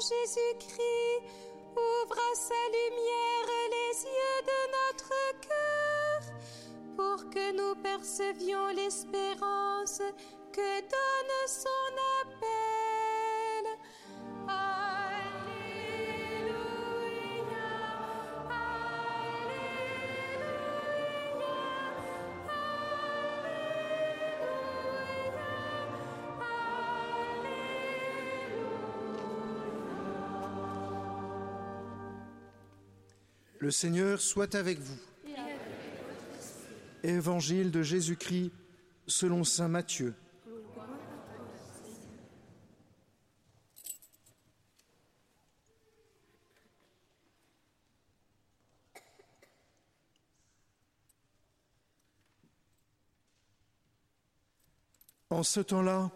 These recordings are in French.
Jésus-Christ ouvre à sa lumière les yeux de notre cœur pour que nous percevions l'espérance que donne son appel. Le Seigneur soit avec vous. Évangile de Jésus-Christ selon Saint Matthieu. En ce temps-là,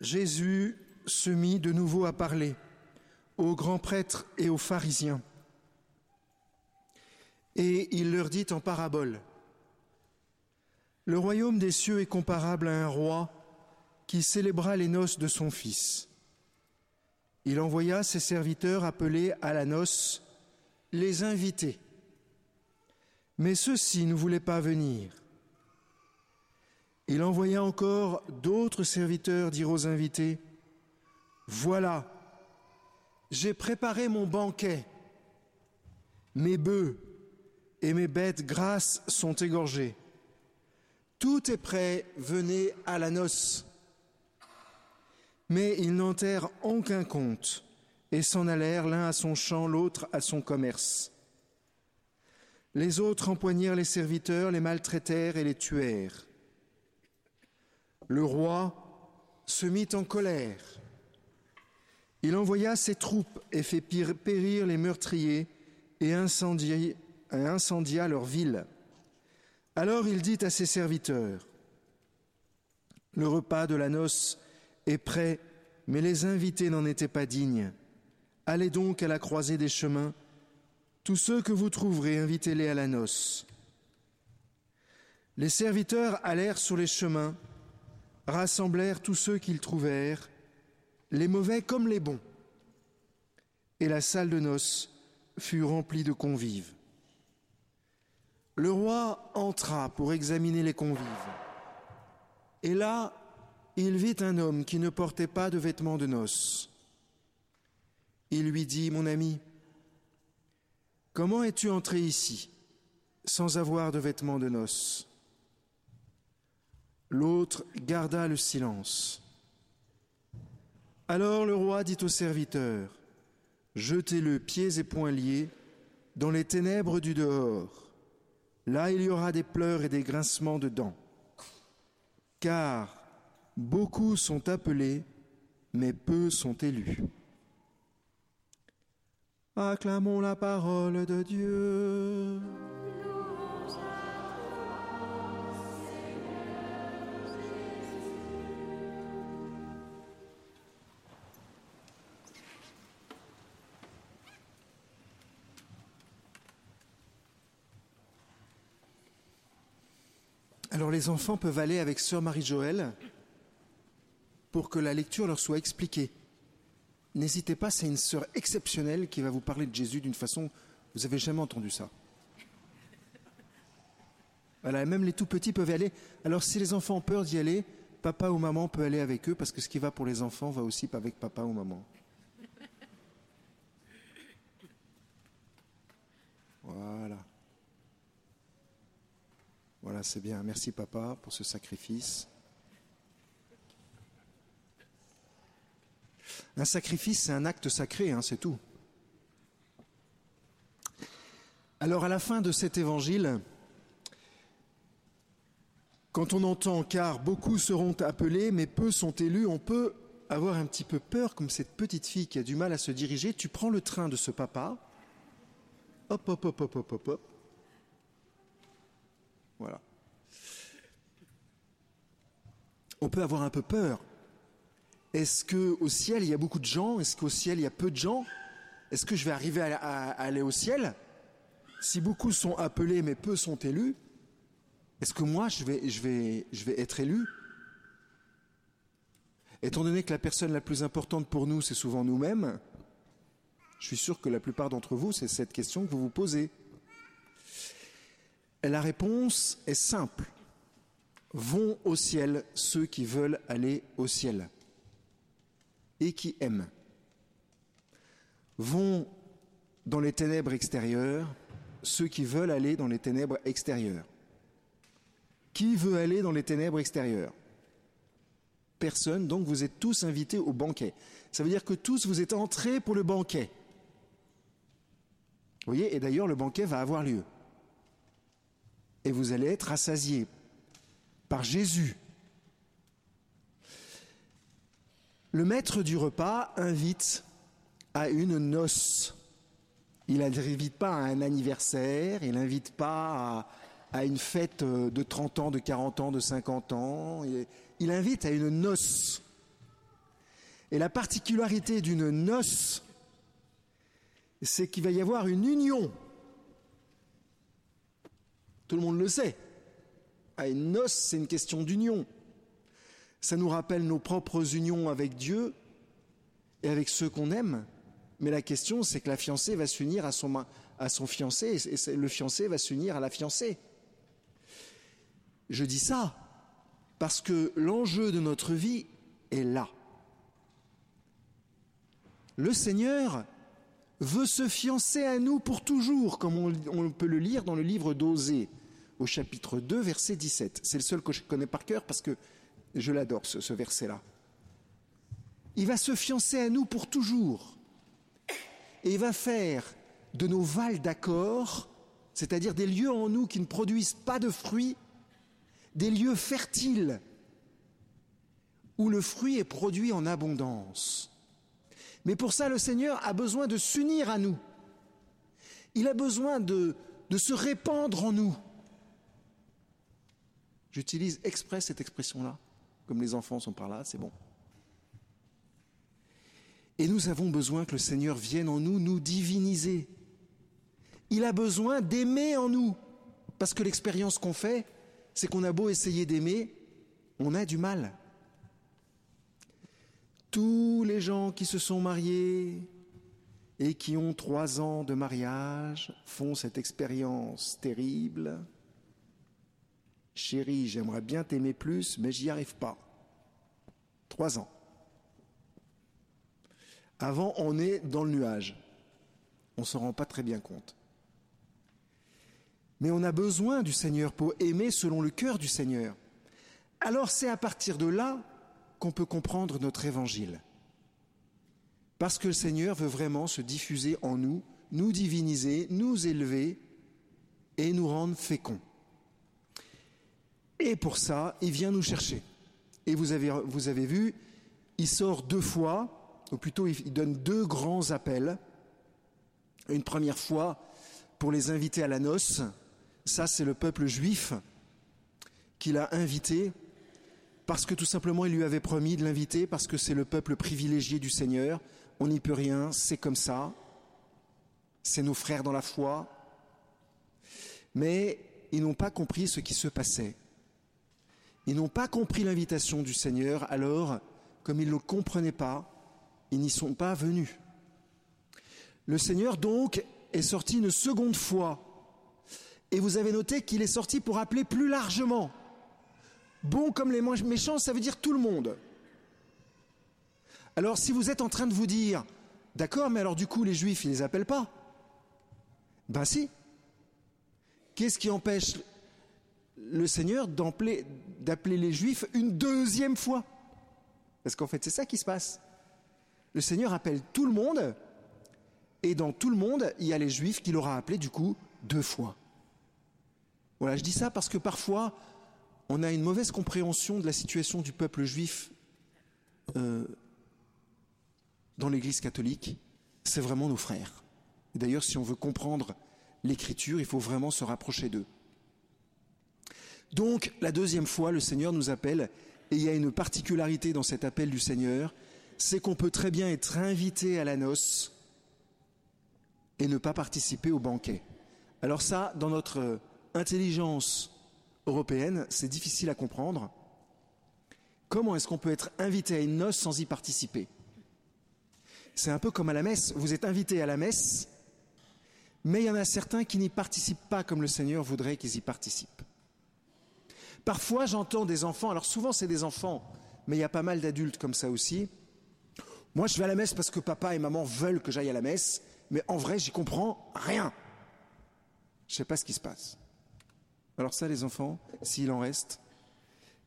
Jésus se mit de nouveau à parler aux grands prêtres et aux pharisiens. Et il leur dit en parabole, Le royaume des cieux est comparable à un roi qui célébra les noces de son fils. Il envoya ses serviteurs appelés à la noce les invités. Mais ceux-ci ne voulaient pas venir. Il envoya encore d'autres serviteurs dire aux invités, Voilà, j'ai préparé mon banquet, mes bœufs et mes bêtes grasses sont égorgées. Tout est prêt, venez à la noce. Mais ils n'enterrent aucun compte et s'en allèrent l'un à son champ, l'autre à son commerce. Les autres empoignèrent les serviteurs, les maltraitèrent et les tuèrent. Le roi se mit en colère. Il envoya ses troupes et fit périr les meurtriers et incendia, incendia leur ville. Alors il dit à ses serviteurs, Le repas de la noce est prêt, mais les invités n'en étaient pas dignes. Allez donc à la croisée des chemins. Tous ceux que vous trouverez, invitez-les à la noce. Les serviteurs allèrent sur les chemins rassemblèrent tous ceux qu'ils trouvèrent, les mauvais comme les bons. Et la salle de noces fut remplie de convives. Le roi entra pour examiner les convives. Et là, il vit un homme qui ne portait pas de vêtements de noces. Il lui dit, Mon ami, comment es-tu entré ici sans avoir de vêtements de noces? L'autre garda le silence. Alors le roi dit au serviteur, Jetez-le pieds et poings liés dans les ténèbres du dehors. Là il y aura des pleurs et des grincements de dents. Car beaucoup sont appelés, mais peu sont élus. Acclamons la parole de Dieu. Les enfants peuvent aller avec sœur Marie-Joëlle pour que la lecture leur soit expliquée. N'hésitez pas, c'est une sœur exceptionnelle qui va vous parler de Jésus d'une façon, vous n'avez jamais entendu ça. Voilà, même les tout petits peuvent y aller. Alors si les enfants ont peur d'y aller, papa ou maman peut aller avec eux parce que ce qui va pour les enfants va aussi avec papa ou maman. Voilà. Voilà, c'est bien. Merci papa pour ce sacrifice. Un sacrifice, c'est un acte sacré, hein, c'est tout. Alors à la fin de cet évangile, quand on entend car beaucoup seront appelés, mais peu sont élus, on peut avoir un petit peu peur, comme cette petite fille qui a du mal à se diriger. Tu prends le train de ce papa, hop, hop, hop, hop, hop, hop, hop, On peut avoir un peu peur. Est-ce que au ciel il y a beaucoup de gens? Est-ce qu'au ciel il y a peu de gens? Est-ce que je vais arriver à, aller au ciel? Si beaucoup sont appelés mais peu sont élus, est-ce que moi je vais, je vais, je vais être élu? Étant donné que la personne la plus importante pour nous, c'est souvent nous-mêmes, je suis sûr que la plupart d'entre vous, c'est cette question que vous vous posez. La réponse est simple. Vont au ciel ceux qui veulent aller au ciel et qui aiment. Vont dans les ténèbres extérieures ceux qui veulent aller dans les ténèbres extérieures. Qui veut aller dans les ténèbres extérieures? Personne, donc vous êtes tous invités au banquet. Ça veut dire que tous vous êtes entrés pour le banquet. Vous voyez, et d'ailleurs le banquet va avoir lieu. Et vous allez être rassasiés par Jésus. Le maître du repas invite à une noce. Il n'invite pas à un anniversaire, il n'invite pas à, une fête de 30 ans, de 40 ans, de 50 ans. Il invite à une noce. Et la particularité d'une noce, c'est qu'il va y avoir une union. Tout le monde le sait. À une noce, c'est une question d'union. Ça nous rappelle nos propres unions avec Dieu et avec ceux qu'on aime. Mais la question, c'est que la fiancée va s'unir à son, fiancé et le fiancé va s'unir à la fiancée. Je dis ça parce que l'enjeu de notre vie est là. Le Seigneur veut se fiancer à nous pour toujours, comme on, peut le lire dans le livre d'Osée, au chapitre 2, verset 17. C'est le seul que je connais par cœur parce que je l'adore, ce, verset-là. Il va se fiancer à nous pour toujours. Et va faire de nos vals d'accord, c'est-à-dire des lieux en nous qui ne produisent pas de fruits, des lieux fertiles où le fruit est produit en abondance. Mais pour ça, le Seigneur a besoin de s'unir à nous. Il a besoin de, se répandre en nous. J'utilise exprès cette expression-là. Comme les enfants sont par là, c'est bon. Et nous avons besoin que le Seigneur vienne en nous nous diviniser. Il a besoin d'aimer en nous. Parce que l'expérience qu'on fait, c'est qu'on a beau essayer d'aimer, on a du mal. Tous les gens qui se sont mariés et qui ont trois ans de mariage font cette expérience terrible. Chérie, j'aimerais bien t'aimer plus, mais j'y arrive pas. Trois ans. Avant, on est dans le nuage. On ne s'en rend pas très bien compte. Mais on a besoin du Seigneur pour aimer selon le cœur du Seigneur. Alors c'est à partir de là qu'on peut comprendre notre évangile. Parce que le Seigneur veut vraiment se diffuser en nous, nous diviniser, nous élever et nous rendre féconds. Et pour ça, il vient nous chercher. Et vous avez, vu, il sort deux fois, ou plutôt il donne deux grands appels. Une première fois pour les inviter à la noce, ça c'est le peuple juif qu'il a invité parce que tout simplement il lui avait promis de l'inviter, parce que c'est le peuple privilégié du Seigneur, on n'y peut rien, c'est comme ça, c'est nos frères dans la foi, mais ils n'ont pas compris ce qui se passait. Ils n'ont pas compris l'invitation du Seigneur, alors, comme ils ne le comprenaient pas, ils n'y sont pas venus. Le Seigneur, donc, est sorti une seconde fois. Et vous avez noté qu'il est sorti pour appeler plus largement. Bon comme les méchants, ça veut dire tout le monde. Alors si vous êtes en train de vous dire, d'accord, mais alors du coup les juifs, ils ne les appellent pas? Ben si. Qu'est-ce qui empêche le Seigneur d'appeler les juifs une deuxième fois? Parce qu'en fait, c'est ça qui se passe. Le Seigneur appelle tout le monde, et dans tout le monde, il y a les juifs qu'il aura appelés du coup deux fois. Voilà, je dis ça parce que parfois, on a une mauvaise compréhension de la situation du peuple juif euh, dans l'Église catholique. C'est vraiment nos frères. D'ailleurs, si on veut comprendre l'Écriture, il faut vraiment se rapprocher d'eux. Donc, la deuxième fois, le Seigneur nous appelle, et il y a une particularité dans cet appel du Seigneur, c'est qu'on peut très bien être invité à la noce et ne pas participer au banquet. Alors ça, dans notre intelligence européenne, c'est difficile à comprendre. Comment est-ce qu'on peut être invité à une noce sans y participer? C'est un peu comme à la messe. Vous êtes invité à la messe, mais il y en a certains qui n'y participent pas comme le Seigneur voudrait qu'ils y participent. Parfois, j'entends des enfants, alors souvent c'est des enfants, mais il y a pas mal d'adultes comme ça aussi. Moi, je vais à la messe parce que papa et maman veulent que j'aille à la messe, mais en vrai, j'y comprends rien. Je ne sais pas ce qui se passe. Alors ça, les enfants, s'il en reste,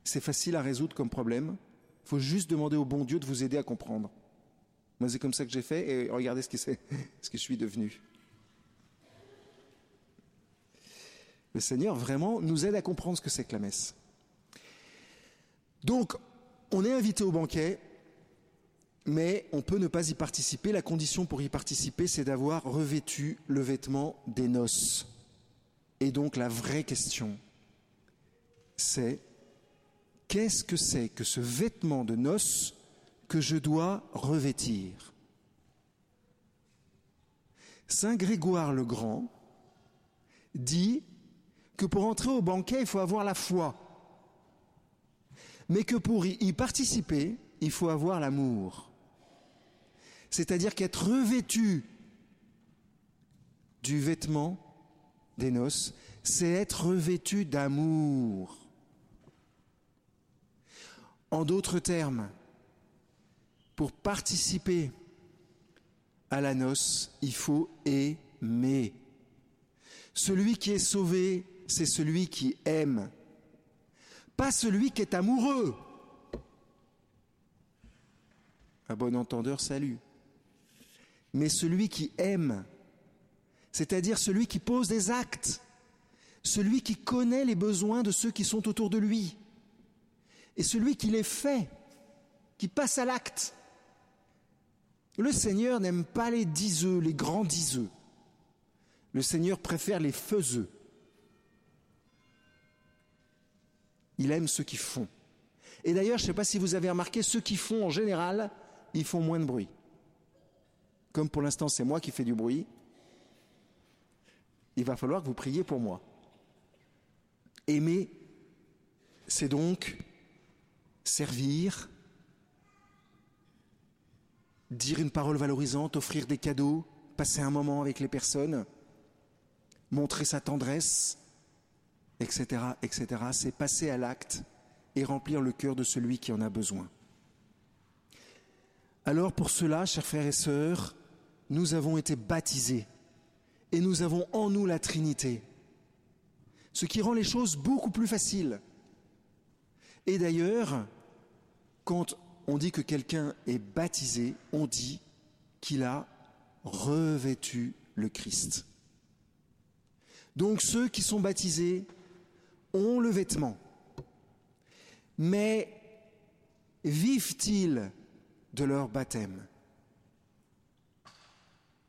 c'est facile à résoudre comme problème. Il faut juste demander au bon Dieu de vous aider à comprendre. Moi, c'est comme ça que j'ai fait et regardez ce que, ce que je suis devenu. Le Seigneur vraiment nous aide à comprendre ce que c'est que la messe. Donc, on est invité au banquet, mais on peut ne pas y participer. La condition pour y participer, c'est d'avoir revêtu le vêtement des noces. Et donc la vraie question, c'est qu'est-ce que c'est que ce vêtement de noces que je dois revêtir? Saint Grégoire le Grand dit que pour entrer au banquet, il faut avoir la foi, mais que pour y participer, il faut avoir l'amour. C'est-à-dire qu'être revêtu du vêtement des noces, c'est être revêtu d'amour. En d'autres termes, pour participer à la noce, il faut aimer. Celui qui est sauvé, c'est celui qui aime, pas celui qui est amoureux. Un bon entendeur, salut. Mais celui qui aime, c'est-à-dire celui qui pose des actes, celui qui connaît les besoins de ceux qui sont autour de lui et celui qui les fait, qui passe à l'acte. Le Seigneur n'aime pas les diseux, les grands diseux. Le Seigneur préfère les faiseux. Il aime ceux qui font. Et d'ailleurs, je ne sais pas si vous avez remarqué, ceux qui font en général, ils font moins de bruit. Comme pour l'instant c'est moi qui fais du bruit, il va falloir que vous priez pour moi. Aimer, c'est donc servir, dire une parole valorisante, offrir des cadeaux, passer un moment avec les personnes, montrer sa tendresse, etc., etc. C'est passer à l'acte et remplir le cœur de celui qui en a besoin. Alors pour cela, chers frères et sœurs, nous avons été baptisés et nous avons en nous la Trinité, ce qui rend les choses beaucoup plus faciles. Et d'ailleurs, quand on dit que quelqu'un est baptisé, on dit qu'il a revêtu le Christ. Donc ceux qui sont baptisés ont le vêtement. Mais vivent-ils de leur baptême?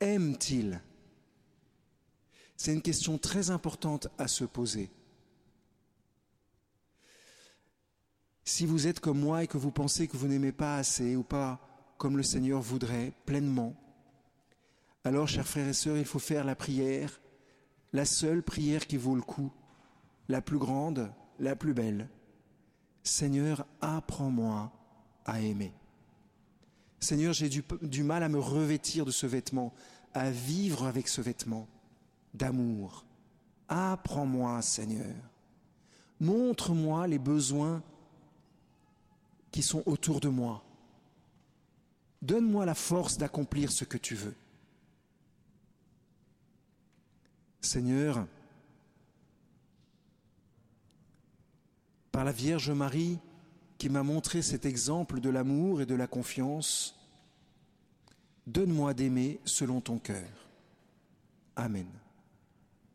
Aiment-ils? C'est une question très importante à se poser. Si vous êtes comme moi et que vous pensez que vous n'aimez pas assez ou pas comme le Seigneur voudrait, pleinement, alors, chers frères et sœurs, il faut faire la prière, la seule prière qui vaut le coup, la plus grande, la plus belle. Seigneur, apprends-moi à aimer. Seigneur, j'ai du, mal à me revêtir de ce vêtement, à vivre avec ce vêtement d'amour. Apprends-moi, Seigneur. Montre-moi les besoins qui sont autour de moi. Donne-moi la force d'accomplir ce que tu veux. Seigneur, par la Vierge Marie qui m'a montré cet exemple de l'amour et de la confiance, donne-moi d'aimer selon ton cœur. Amen.